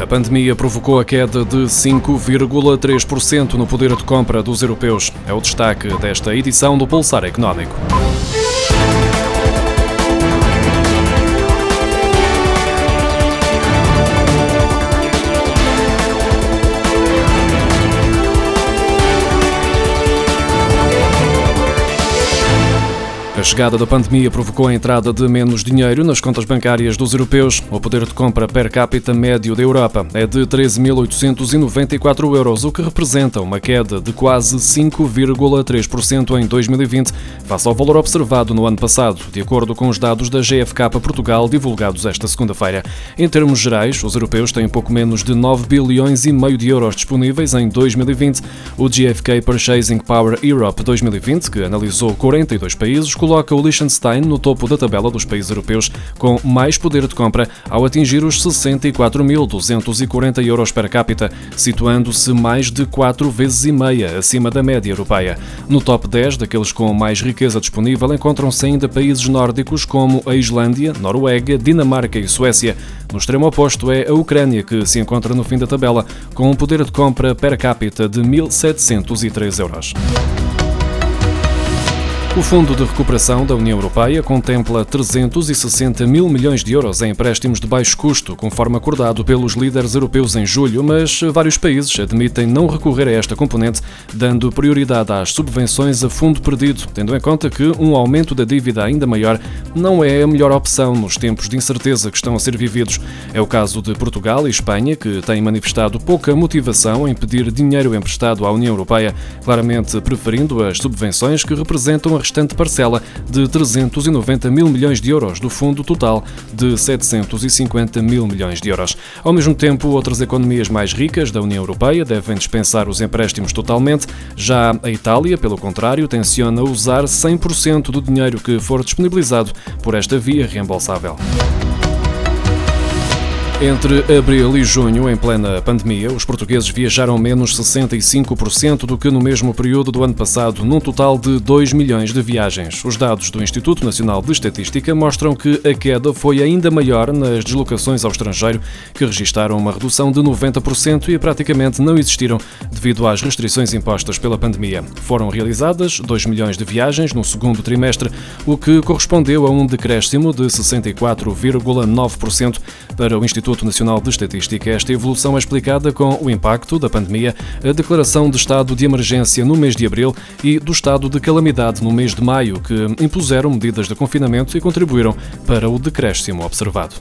A pandemia provocou a queda de 5,3% no poder de compra dos europeus. É o destaque desta edição do Pulsar Económico. A chegada da pandemia provocou a entrada de menos dinheiro nas contas bancárias dos europeus. O poder de compra per capita médio da Europa é de 13.894 euros, o que representa uma queda de quase 5,3% em 2020, face ao valor observado no ano passado, de acordo com os dados da GFK Portugal divulgados esta segunda-feira. Em termos gerais, os europeus têm pouco menos de 9 bilhões e meio de euros disponíveis em 2020. O GFK Purchasing Power Europe 2020, que analisou 42 países, coloca o Liechtenstein no topo da tabela dos países europeus com mais poder de compra ao atingir os 64.240 euros per capita, situando-se mais de quatro vezes e meia acima da média europeia. No top 10 daqueles com mais riqueza disponível encontram-se ainda países nórdicos como a Islândia, Noruega, Dinamarca e Suécia. No extremo oposto é a Ucrânia, que se encontra no fim da tabela, com um poder de compra per capita de 1.703 euros. O Fundo de Recuperação da União Europeia contempla 360 mil milhões de euros em empréstimos de baixo custo, conforme acordado pelos líderes europeus em julho, mas vários países admitem não recorrer a esta componente, dando prioridade às subvenções a fundo perdido, tendo em conta que um aumento da dívida ainda maior não é a melhor opção nos tempos de incerteza que estão a ser vividos. É o caso de Portugal e Espanha, que têm manifestado pouca motivação em pedir dinheiro emprestado à União Europeia, claramente preferindo as subvenções que representam a restante parcela de 390 mil milhões de euros do fundo total de 750 mil milhões de euros. Ao mesmo tempo, outras economias mais ricas da União Europeia devem dispensar os empréstimos totalmente. Já a Itália, pelo contrário, tenciona usar 100% do dinheiro que for disponibilizado por esta via reembolsável. Entre abril e junho, em plena pandemia, os portugueses viajaram menos 65% do que no mesmo período do ano passado, num total de 2 milhões de viagens. Os dados do Instituto Nacional de Estatística mostram que a queda foi ainda maior nas deslocações ao estrangeiro, que registaram uma redução de 90% e praticamente não existiram devido às restrições impostas pela pandemia. Foram realizadas 2 milhões de viagens no segundo trimestre, o que correspondeu a um decréscimo de 64,9% para o Instituto Instituto Nacional de Estatística. Esta evolução é explicada com o impacto da pandemia, a declaração de estado de emergência no mês de abril e do estado de calamidade no mês de maio, que impuseram medidas de confinamento e contribuíram para o decréscimo observado.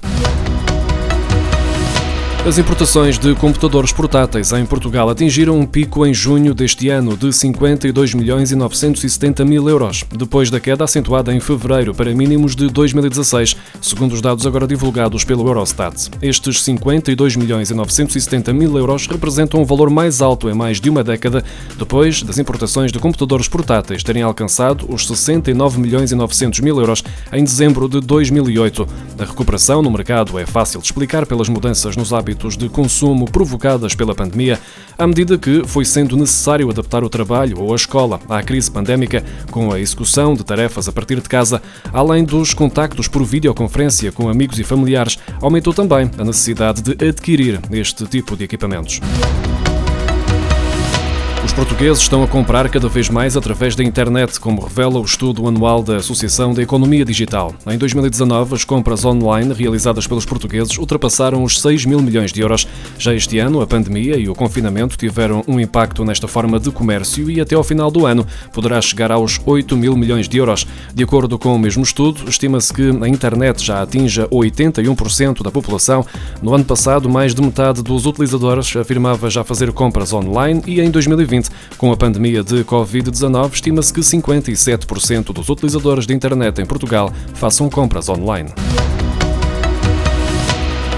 As importações de computadores portáteis em Portugal atingiram um pico em junho deste ano de 52 milhões e 970 mil euros, depois da queda acentuada em fevereiro para mínimos de 2016, segundo os dados agora divulgados pelo Eurostat. Estes 52 milhões e 970 mil euros representam o um valor mais alto em mais de uma década, depois das importações de computadores portáteis terem alcançado os 69 milhões e 900 mil euros em dezembro de 2008. A recuperação no mercado é fácil de explicar pelas mudanças nos hábitos hábitos de consumo provocadas pela pandemia, à medida que foi sendo necessário adaptar o trabalho ou a escola à crise pandémica, com a execução de tarefas a partir de casa, além dos contactos por videoconferência com amigos e familiares, aumentou também a necessidade de adquirir este tipo de equipamentos. Portugueses estão a comprar cada vez mais através da internet, como revela o estudo anual da Associação da Economia Digital. Em 2019, as compras online realizadas pelos portugueses ultrapassaram os 6 mil milhões de euros. Já este ano, a pandemia e o confinamento tiveram um impacto nesta forma de comércio e até ao final do ano poderá chegar aos 8 mil milhões de euros. De acordo com o mesmo estudo, estima-se que a internet já atinja 81% da população. No ano passado, mais de metade dos utilizadores afirmava já fazer compras online e em 2020 2020. Com a pandemia de Covid-19, estima-se que 57% dos utilizadores de internet em Portugal façam compras online.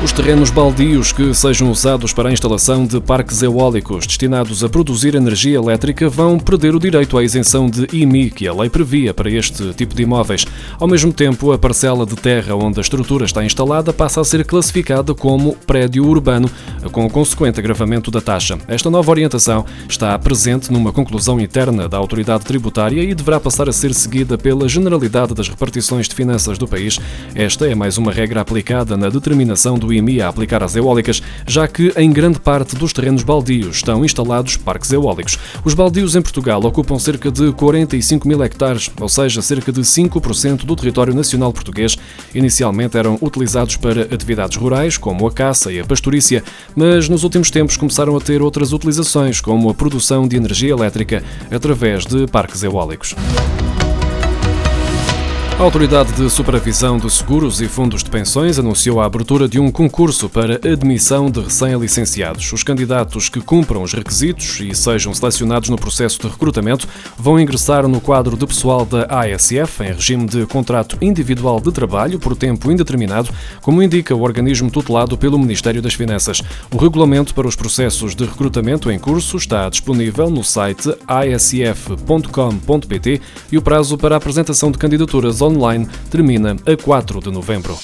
Os terrenos baldios que sejam usados para a instalação de parques eólicos destinados a produzir energia elétrica vão perder o direito à isenção de IMI que a lei previa para este tipo de imóveis. Ao mesmo tempo, a parcela de terra onde a estrutura está instalada passa a ser classificada como prédio urbano, com o consequente agravamento da taxa. Esta nova orientação está presente numa conclusão interna da autoridade tributária e deverá passar a ser seguida pela generalidade das repartições de finanças do país. Esta é mais uma regra aplicada na determinação do do IMI a aplicar às eólicas, já que em grande parte dos terrenos baldios estão instalados parques eólicos. Os baldios em Portugal ocupam cerca de 45 mil hectares, ou seja, cerca de 5% do território nacional português. Inicialmente eram utilizados para atividades rurais, como a caça e a pastorícia, mas nos últimos tempos começaram a ter outras utilizações, como a produção de energia elétrica através de parques eólicos. A Autoridade de Supervisão de Seguros e Fundos de Pensões anunciou a abertura de um concurso para admissão de recém-licenciados. Os candidatos que cumpram os requisitos e sejam selecionados no processo de recrutamento vão ingressar no quadro de pessoal da ASF em regime de contrato individual de trabalho por tempo indeterminado, como indica o organismo tutelado pelo Ministério das Finanças. O regulamento para os processos de recrutamento em curso está disponível no site asf.com.pt e o prazo para a apresentação de candidaturas online termina a 4 de novembro.